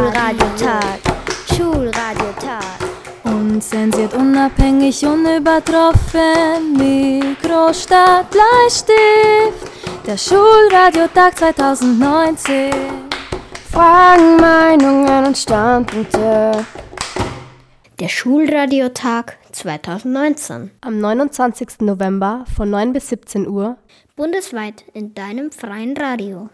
Schulradiotag, Schulradiotag. Unzensiert, unabhängig, unübertroffen. Mikrostadt, Bleistift. Der Schulradiotag 2019. Fragen, Meinungen und Standpunkte. Der Schulradiotag 2019. Am 29. November von 9 bis 17 Uhr. Bundesweit in deinem freien Radio.